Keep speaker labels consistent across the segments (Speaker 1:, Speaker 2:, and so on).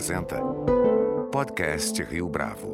Speaker 1: apresenta Podcast Rio Bravo.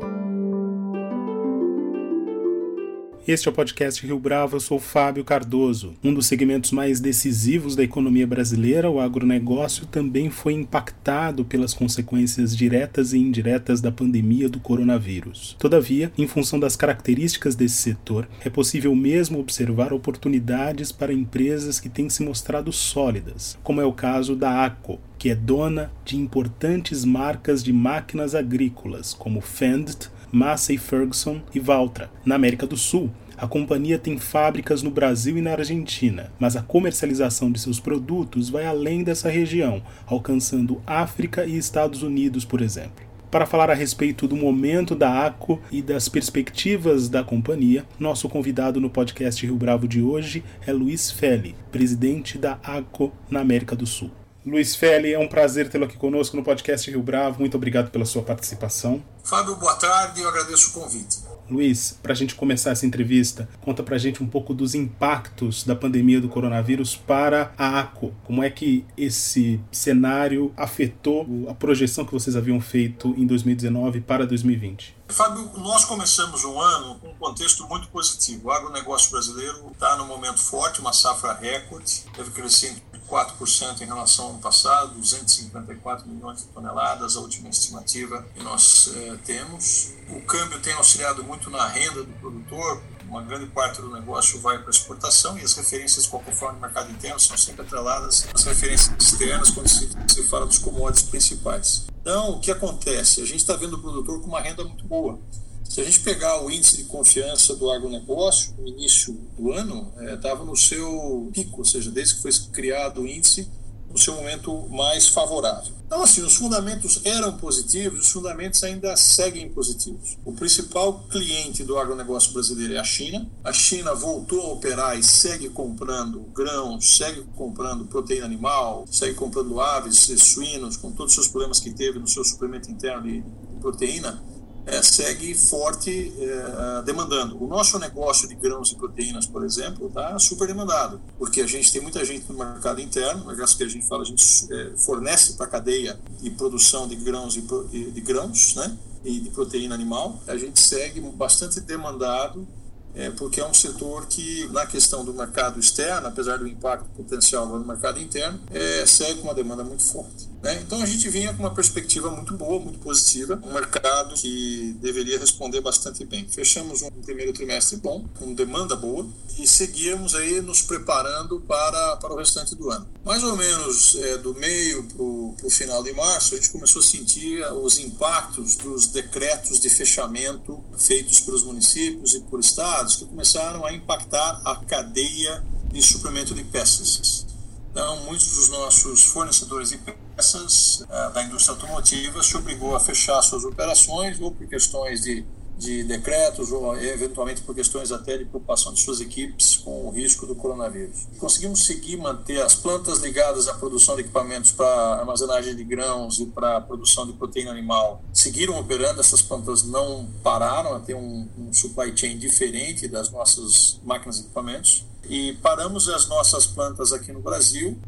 Speaker 2: Este é o podcast Rio Bravo, eu sou Fábio Cardoso. Um dos segmentos mais decisivos da economia brasileira, o agronegócio, também foi impactado pelas consequências diretas e indiretas da pandemia do coronavírus. Todavia, em função das características desse setor, é possível mesmo observar oportunidades para empresas que têm se mostrado sólidas, como é o caso da ACO, que é dona de importantes marcas de máquinas agrícolas, como Fendt, Massey Ferguson e Valtra, na América do Sul. A companhia tem fábricas no Brasil e na Argentina, mas a comercialização de seus produtos vai além dessa região, alcançando África e Estados Unidos, por exemplo. Para falar a respeito do momento da ACO e das perspectivas da companhia, nosso convidado no podcast Rio Bravo de hoje é Luiz Feli, presidente da ACO na América do Sul. Luiz Feli, é um prazer tê-lo aqui conosco no podcast Rio Bravo. Muito obrigado pela sua participação.
Speaker 3: Fábio, boa tarde, eu agradeço o convite.
Speaker 2: Luiz, para a gente começar essa entrevista, conta para a gente um pouco dos impactos da pandemia do coronavírus para a ACO. Como é que esse cenário afetou a projeção que vocês haviam feito em 2019 para 2020?
Speaker 3: Fábio, nós começamos um ano com um contexto muito positivo. O agronegócio brasileiro está no momento forte, uma safra recorde, teve crescimento 4% em relação ao ano passado, 254 milhões de toneladas, a última estimativa que nós eh, temos. O câmbio tem auxiliado muito na renda do produtor, uma grande parte do negócio vai para exportação e as referências, de forma, no mercado interno são sempre atreladas às referências externas quando se, se fala dos commodities principais. Então, o que acontece? A gente está vendo o produtor com uma renda muito boa. Se a gente pegar o índice de confiança do agronegócio, no início do ano, estava é, no seu pico, ou seja, desde que foi criado o índice, no seu momento mais favorável. Então, assim, os fundamentos eram positivos, os fundamentos ainda seguem positivos. O principal cliente do agronegócio brasileiro é a China. A China voltou a operar e segue comprando grãos, segue comprando proteína animal, segue comprando aves suínos, com todos os seus problemas que teve no seu suplemento interno de proteína é, segue forte é, demandando. O nosso negócio de grãos e proteínas, por exemplo, está super demandado, porque a gente tem muita gente no mercado interno, negócio que a gente fala, a gente é, fornece para a cadeia de produção de grãos e de grãos, né? E de proteína animal. A gente segue bastante demandado é, porque é um setor que, na questão do mercado externo, apesar do impacto potencial no mercado interno, é, segue com uma demanda muito forte. Né? Então a gente vinha com uma perspectiva muito boa, muito positiva, um mercado que deveria responder bastante bem. Fechamos um primeiro trimestre bom, com demanda boa, e seguíamos aí nos preparando para, para o restante do ano. Mais ou menos é, do meio para o final de março, a gente começou a sentir os impactos dos decretos de fechamento feitos pelos municípios e por estados que começaram a impactar a cadeia de suprimento de peças. Então, muitos dos nossos fornecedores de peças uh, da indústria automotiva se obrigou a fechar suas operações ou por questões de de decretos ou eventualmente por questões até de preocupação de suas equipes com o risco do coronavírus. Conseguimos seguir manter as plantas ligadas à produção de equipamentos para armazenagem de grãos e para produção de proteína animal. Seguiram operando, essas plantas não pararam, tem um, um supply chain diferente das nossas máquinas e equipamentos e paramos as nossas plantas aqui no Brasil,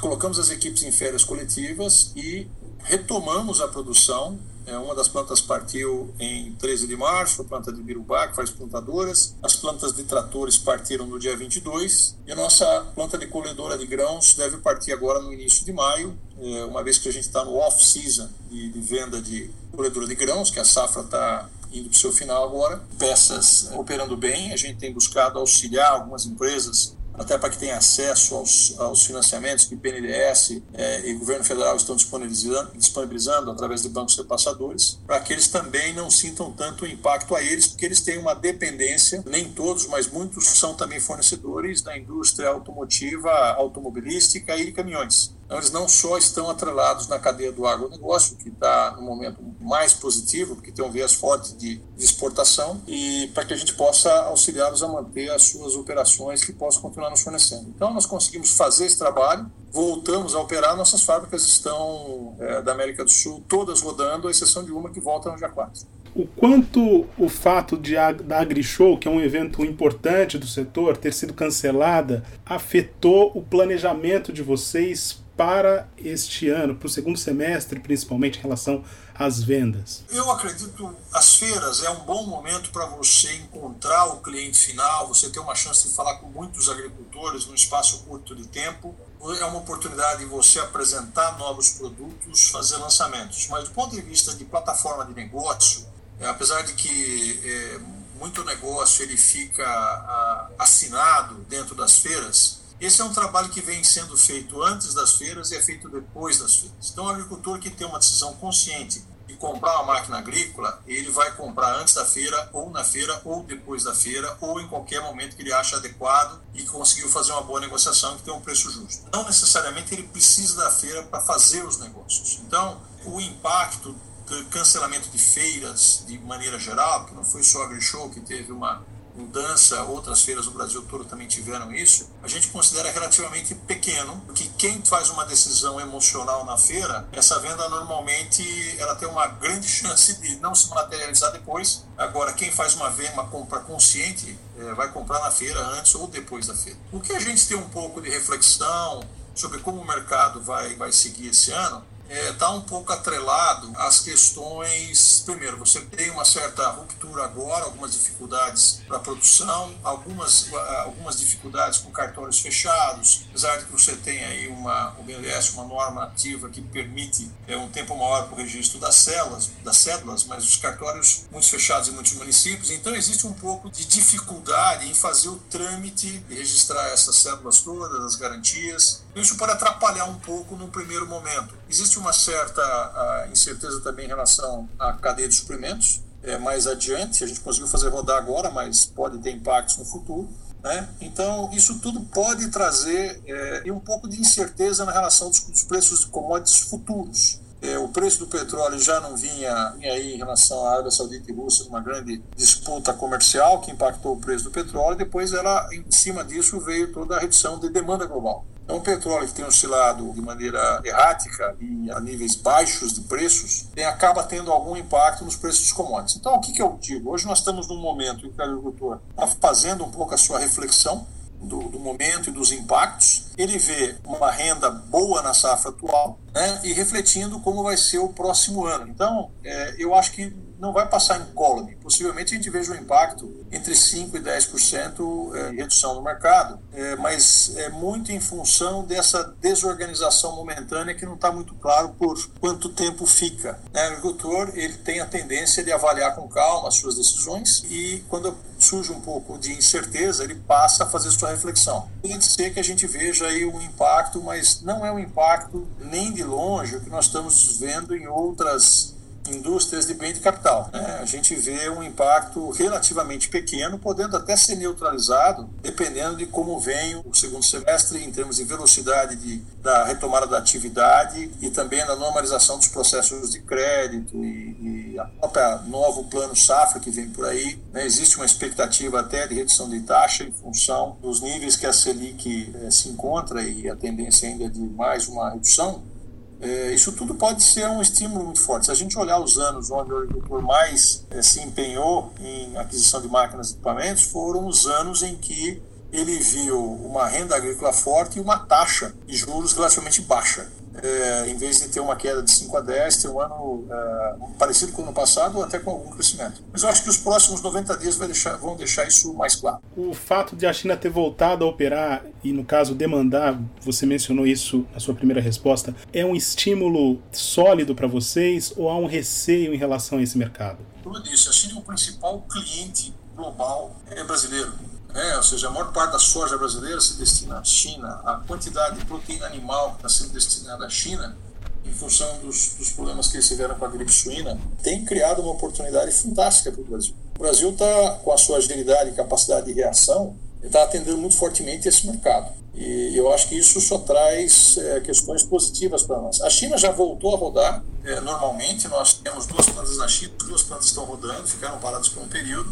Speaker 3: colocamos as equipes em férias coletivas e retomamos a produção uma das plantas partiu em 13 de março, a planta de Birubá, que faz plantadoras. As plantas de tratores partiram no dia 22 e a nossa planta de colhedora de grãos deve partir agora no início de maio, é, uma vez que a gente está no off-season de, de venda de colhedora de grãos, que a safra está indo para o seu final agora. Peças operando bem, a gente tem buscado auxiliar algumas empresas até para que tenha acesso aos, aos financiamentos que BNDES é, e governo federal estão disponibilizando, disponibilizando através de bancos repassadores, para que eles também não sintam tanto impacto a eles, porque eles têm uma dependência, nem todos, mas muitos são também fornecedores da indústria automotiva, automobilística e caminhões. Então, eles não só estão atrelados na cadeia do agronegócio, que está no momento mais positivo, porque tem um viés forte de, de exportação, e para que a gente possa auxiliá-los a manter as suas operações que possam continuar nos fornecendo. Então, nós conseguimos fazer esse trabalho, voltamos a operar, nossas fábricas estão é, da América do Sul todas rodando, à exceção de uma que volta no dia 4
Speaker 2: o quanto o fato de da AgriShow, que é um evento importante do setor, ter sido cancelada, afetou o planejamento de vocês para este ano, para o segundo semestre, principalmente em relação às vendas?
Speaker 3: Eu acredito as feiras é um bom momento para você encontrar o cliente final, você ter uma chance de falar com muitos agricultores num espaço curto de tempo. É uma oportunidade de você apresentar novos produtos, fazer lançamentos. Mas do ponto de vista de plataforma de negócio, é, apesar de que é, muito negócio ele fica a, assinado dentro das feiras, esse é um trabalho que vem sendo feito antes das feiras e é feito depois das feiras. Então, o agricultor que tem uma decisão consciente de comprar uma máquina agrícola, ele vai comprar antes da feira, ou na feira, ou depois da feira, ou em qualquer momento que ele acha adequado e conseguiu fazer uma boa negociação que tem um preço justo. Não necessariamente ele precisa da feira para fazer os negócios. Então, o impacto do cancelamento de feiras de maneira geral, que não foi só a AgriShow que teve uma mudança, outras feiras do Brasil todo também tiveram isso, a gente considera relativamente pequeno, porque quem faz uma decisão emocional na feira, essa venda normalmente ela tem uma grande chance de não se materializar depois. Agora, quem faz uma venda, uma compra consciente, é, vai comprar na feira antes ou depois da feira. O que a gente tem um pouco de reflexão sobre como o mercado vai, vai seguir esse ano, está é, tá um pouco atrelado às questões. Primeiro, você tem uma certa ruptura agora, algumas dificuldades para produção, algumas, algumas dificuldades com cartórios fechados, apesar de que você tem aí uma, o BNDES, uma norma ativa que permite é, um tempo maior para o registro das células, das cédulas, mas os cartórios muitos fechados em muitos municípios, então existe um pouco de dificuldade em fazer o trâmite de registrar essas cédulas todas, as garantias. Isso pode atrapalhar um pouco no primeiro momento. Existe uma certa uh, incerteza também em relação à cadeia de suprimentos. É, mais adiante, a gente conseguiu fazer rodar agora, mas pode ter impactos no futuro. Né? Então, isso tudo pode trazer é, um pouco de incerteza na relação dos, dos preços de commodities futuros. É, o preço do petróleo já não vinha, vinha aí em relação à Arábia Saudita e Rússia uma grande disputa comercial que impactou o preço do petróleo. Depois, ela, em cima disso, veio toda a redução de demanda global. Então, o petróleo que tem oscilado de maneira errática e a níveis baixos de preços, tem, acaba tendo algum impacto nos preços dos commodities. Então, o que, que eu digo? Hoje nós estamos num momento em que o agricultor está fazendo um pouco a sua reflexão do, do, momento e dos impactos, ele vê uma renda boa na safra atual né, e refletindo como vai ser o próximo ano. Então, é, eu acho que não vai passar incólume. Possivelmente a gente veja um impacto entre 5% e 10% é, de redução no mercado, é, mas é muito em função dessa desorganização momentânea que não está muito claro por quanto tempo fica. O agricultor ele tem a tendência de avaliar com calma as suas decisões e quando surge um pouco de incerteza, ele passa a fazer sua reflexão. Pode ser que a gente veja aí um impacto, mas não é um impacto nem de longe o que nós estamos vendo em outras indústrias de bem de capital. Né? A gente vê um impacto relativamente pequeno, podendo até ser neutralizado, dependendo de como vem o segundo semestre em termos de velocidade de, da retomada da atividade e também da normalização dos processos de crédito e, e a própria novo plano safra que vem por aí. Né? Existe uma expectativa até de redução de taxa em função dos níveis que a Selic eh, se encontra e a tendência ainda de mais uma redução. É, isso tudo pode ser um estímulo muito forte. Se a gente olhar os anos onde o agricultor mais é, se empenhou em aquisição de máquinas e equipamentos, foram os anos em que ele viu uma renda agrícola forte e uma taxa de juros relativamente baixa é, em vez de ter uma queda de 5 a 10, ter um ano é, parecido com o ano passado ou até com algum crescimento. Mas eu acho que os próximos 90 dias deixar, vão deixar isso mais claro.
Speaker 2: O fato de a China ter voltado a operar e, no caso, demandar, você mencionou isso na sua primeira resposta, é um estímulo sólido para vocês ou há um receio em relação a esse mercado?
Speaker 3: Como eu disse, a China é o principal cliente global é brasileiro. É, ou seja, a maior parte da soja brasileira se destina à China. A quantidade de proteína animal que está sendo destinada à China, em função dos, dos problemas que eles tiveram com a gripe suína, tem criado uma oportunidade fantástica para o Brasil. O Brasil está, com a sua agilidade e capacidade de reação, está atendendo muito fortemente esse mercado. E eu acho que isso só traz é, questões positivas para nós. A China já voltou a rodar é, normalmente, nós temos duas plantas na China, duas plantas estão rodando, ficaram paradas por um período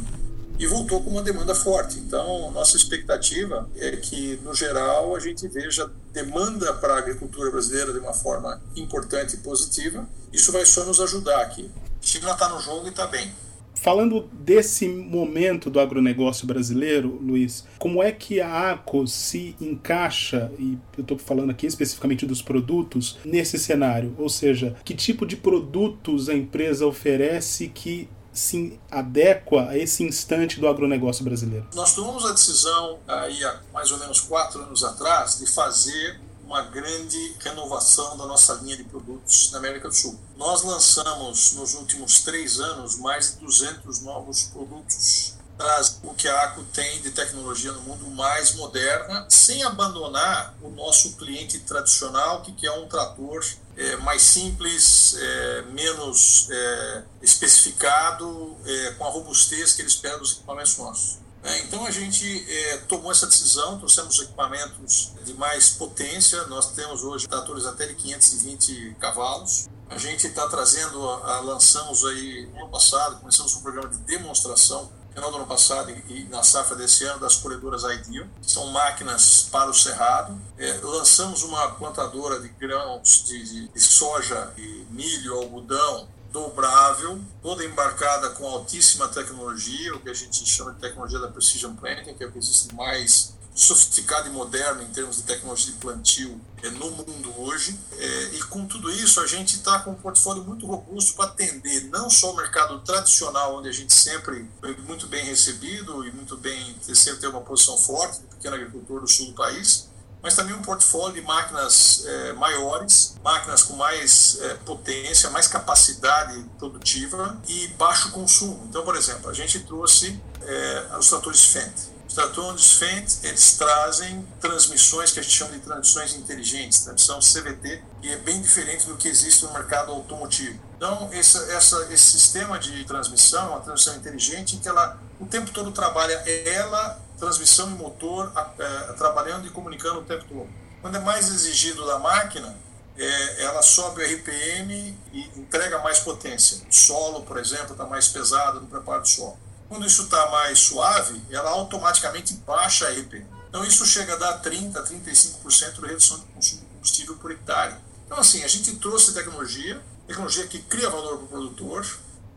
Speaker 3: e voltou com uma demanda forte. Então, nossa expectativa é que, no geral, a gente veja demanda para a agricultura brasileira de uma forma importante e positiva. Isso vai só nos ajudar aqui. China está no jogo e está bem.
Speaker 2: Falando desse momento do agronegócio brasileiro, Luiz, como é que a ACO se encaixa, e eu estou falando aqui especificamente dos produtos, nesse cenário? Ou seja, que tipo de produtos a empresa oferece que se adequa a esse instante do agronegócio brasileiro?
Speaker 3: Nós tomamos a decisão, aí há mais ou menos quatro anos atrás, de fazer uma grande renovação da nossa linha de produtos na América do Sul. Nós lançamos nos últimos três anos mais de 200 novos produtos traz o que a ACO tem de tecnologia no mundo mais moderna, sem abandonar o nosso cliente tradicional, que quer um trator é, mais simples, é, menos é, especificado, é, com a robustez que ele espera dos equipamentos nossos. É, então a gente é, tomou essa decisão, trouxemos equipamentos de mais potência, nós temos hoje tratores até de 520 cavalos. A gente está trazendo, a, a, lançamos aí no ano passado, começamos um programa de demonstração final do ano passado e, na safra desse ano das colhedoras Ideal, que são máquinas para o cerrado. É, lançamos uma plantadora de grãos de, de, soja e milho, algodão, dobrável, toda embarcada com altíssima tecnologia, o que a gente chama de tecnologia da Precision Planting, que é o que existe mais sofisticado e moderno em termos de tecnologia de plantio é, no mundo hoje. É, e com tudo isso, a gente está com um portfólio muito robusto para atender não só o mercado tradicional, onde a gente sempre foi muito bem recebido e muito bem, sempre ter uma posição forte do pequeno agricultor do sul do país, mas também um portfólio de máquinas é, maiores, máquinas com mais é, potência, mais capacidade produtiva e baixo consumo. Então, por exemplo, a gente trouxe é, os tratores Fendt. Os tratores Fendt, eles trazem transmissões que a gente chama de transmissões inteligentes, transmissão CVT, que é bem diferente do que existe no mercado automotivo. Então, essa, essa, esse sistema de transmissão, uma transmissão inteligente, que ela o tempo todo trabalha ela transmissão e motor é, trabalhando e comunicando o tempo todo. Quando é mais exigido da máquina, é, ela sobe o RPM e entrega mais potência. O solo, por exemplo, está mais pesado no preparo do solo. Quando isso está mais suave, ela automaticamente baixa a RPM. Então isso chega a dar 30%, 35% de redução de consumo de combustível por hectare. Então assim, a gente trouxe tecnologia, tecnologia que cria valor para o produtor,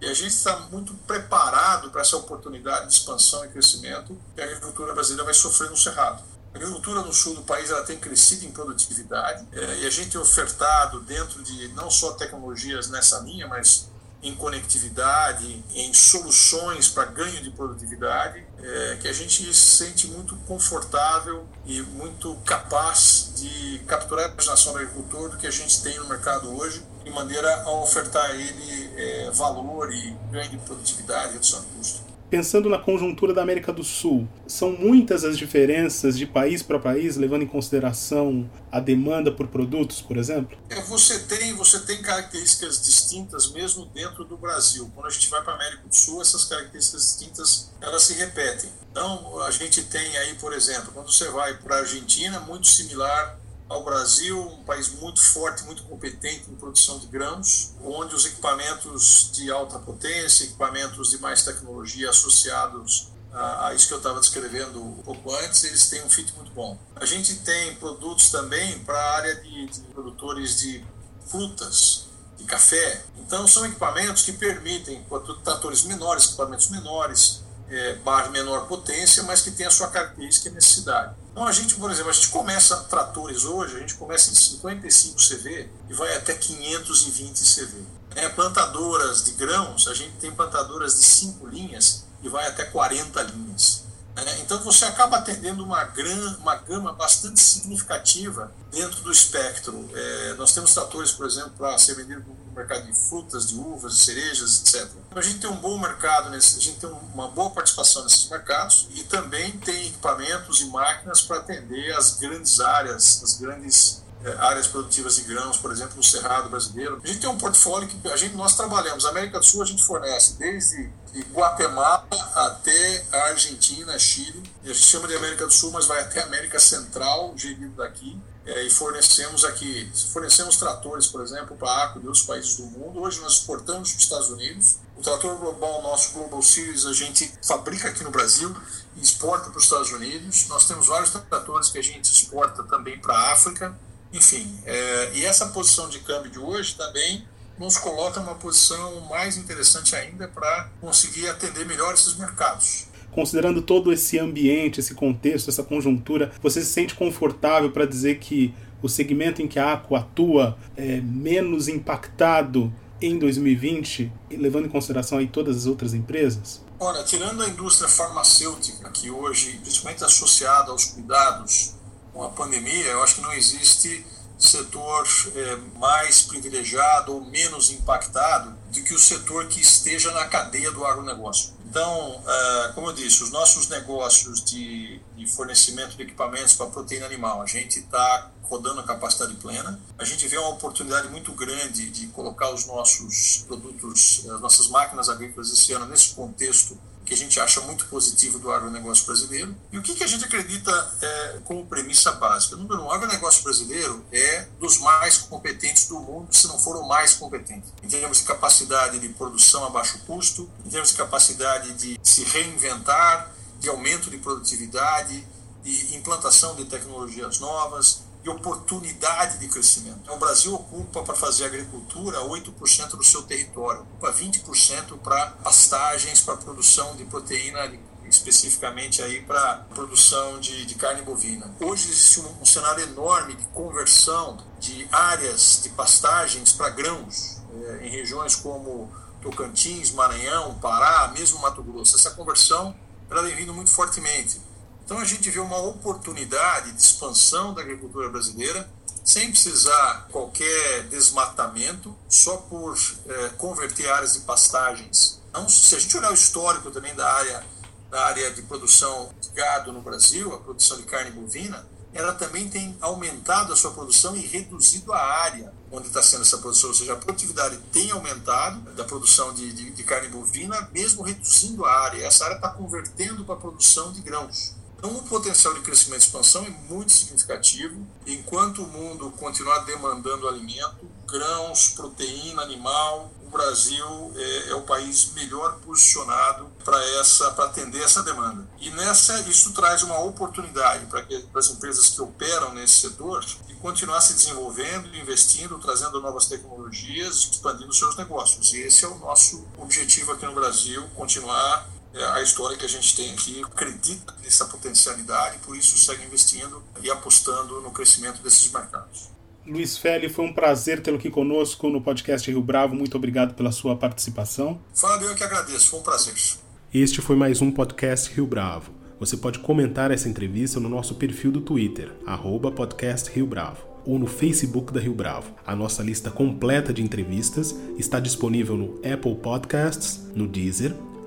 Speaker 3: e a gente está muito preparado para essa oportunidade de expansão e crescimento que a agricultura brasileira vai sofrer no Cerrado. A agricultura no sul do país ela tem crescido em produtividade é, e a gente tem ofertado dentro de não só tecnologias nessa linha, mas em conectividade, em soluções para ganho de produtividade, é, que a gente se sente muito confortável e muito capaz de capturar a imaginação do agricultor do que a gente tem no mercado hoje, de maneira a ofertar a ele é, valor e ganho de produtividade, redução de custo
Speaker 2: pensando na conjuntura da América do Sul, são muitas as diferenças de país para país, levando em consideração a demanda por produtos, por exemplo?
Speaker 3: É, você tem, você tem características distintas mesmo dentro do Brasil. Quando a gente vai para a América do Sul, essas características distintas elas se repetem. Então, a gente tem aí, por exemplo, quando você vai para a Argentina, muito similar ao Brasil, um país muito forte, muito competente em produção de grãos, onde os equipamentos de alta potência, equipamentos de mais tecnologia associados a, isso que eu estava descrevendo um pouco antes, eles têm um fit muito bom. A gente tem produtos também para a área de, de produtores de frutas, de café. Então, são equipamentos que permitem tratores menores, equipamentos menores, é, menor potência, mas que tem a sua característica e necessidade. Então a gente, por exemplo, a gente começa tratores hoje, a gente começa em 55 CV e vai até 520 CV. É, plantadoras de grãos, a gente tem plantadoras de 5 linhas e vai até 40 linhas. É, então você acaba atendendo uma, gran, uma gama bastante significativa dentro do espectro. É, nós temos tratores, por exemplo, para ser vendido no mercado de frutas, de uvas, de cerejas, etc. Então a gente tem um bom mercado, nesse, a gente tem uma boa participação nesses mercados e também tem equipamentos e máquinas para atender as grandes áreas, as grandes é, áreas produtivas de grãos, por exemplo, no Cerrado brasileiro. A gente tem um portfólio que a gente, nós trabalhamos. A América do Sul a gente fornece desde Guatemala até a Argentina, Chile. A gente chama de América do Sul, mas vai até a América Central, gerido daqui. É, e fornecemos aqui, fornecemos tratores, por exemplo, para a ACO de outros países do mundo. Hoje nós exportamos para os Estados Unidos. O trator global, nosso Global Series, a gente fabrica aqui no Brasil e exporta para os Estados Unidos. Nós temos vários tratores que a gente exporta também para a África enfim, é, e essa posição de câmbio de hoje também nos coloca numa posição mais interessante ainda para conseguir atender melhor esses mercados.
Speaker 2: Considerando todo esse ambiente, esse contexto, essa conjuntura, você se sente confortável para dizer que o segmento em que a ACO atua é menos impactado em 2020, levando em consideração aí todas as outras empresas?
Speaker 3: Olha, tirando a indústria farmacêutica, que hoje, principalmente associada aos cuidados com a pandemia, eu acho que não existe setor é, mais privilegiado ou menos impactado do que o setor que esteja na cadeia do agronegócio. Então, é, como eu disse, os nossos negócios de, de fornecimento de equipamentos para proteína animal, a gente está rodando a capacidade plena. A gente vê uma oportunidade muito grande de colocar os nossos produtos, as nossas máquinas agrícolas esse ano nesse contexto que a gente acha muito positivo do agronegócio brasileiro. E o que, que a gente acredita é, como premissa básica? Número um, o agronegócio brasileiro é dos mais competentes do mundo, se não for o mais competente. Em termos de capacidade de produção a baixo custo, em termos de capacidade de se reinventar, de aumento de produtividade, de implantação de tecnologias novas, de oportunidade de crescimento. O Brasil ocupa para fazer agricultura 8% do seu território, ocupa 20% para pastagens, para produção de proteína especificamente aí para produção de, de, carne bovina. Hoje existe um, um, cenário enorme de conversão de áreas de pastagens para grãos é, em regiões como Tocantins, Maranhão, Pará, mesmo Mato Grosso. Essa conversão ela vem vindo muito fortemente. Então a gente vê uma oportunidade de expansão da agricultura brasileira sem precisar qualquer desmatamento, só por é, converter áreas de pastagens. Então, se a gente olhar o histórico também da área, da área de produção de gado no Brasil, a produção de carne bovina, ela também tem aumentado a sua produção e reduzido a área onde está sendo essa produção, ou seja, a produtividade tem aumentado da produção de, de, de carne bovina, mesmo reduzindo a área. Essa área está convertendo para a produção de grãos. Então, o potencial de crescimento e expansão é muito significativo. Enquanto o mundo continuar demandando alimento, grãos, proteína animal, o Brasil é, é o país melhor posicionado para essa para atender essa demanda. E nessa isso traz uma oportunidade para as empresas que operam nesse setor de continuar se desenvolvendo, investindo, trazendo novas tecnologias, expandindo seus negócios. E esse é o nosso objetivo aqui no Brasil, continuar a história que a gente tem aqui acredita nessa potencialidade, por isso segue investindo e apostando no crescimento desses mercados.
Speaker 2: Luiz Feli, foi um prazer tê-lo aqui conosco no podcast Rio Bravo. Muito obrigado pela sua participação.
Speaker 3: Fábio, eu que agradeço. Foi um prazer.
Speaker 2: Este foi mais um podcast Rio Bravo. Você pode comentar essa entrevista no nosso perfil do Twitter, arroba podcast Rio Bravo, ou no Facebook da Rio Bravo. A nossa lista completa de entrevistas está disponível no Apple Podcasts, no Deezer,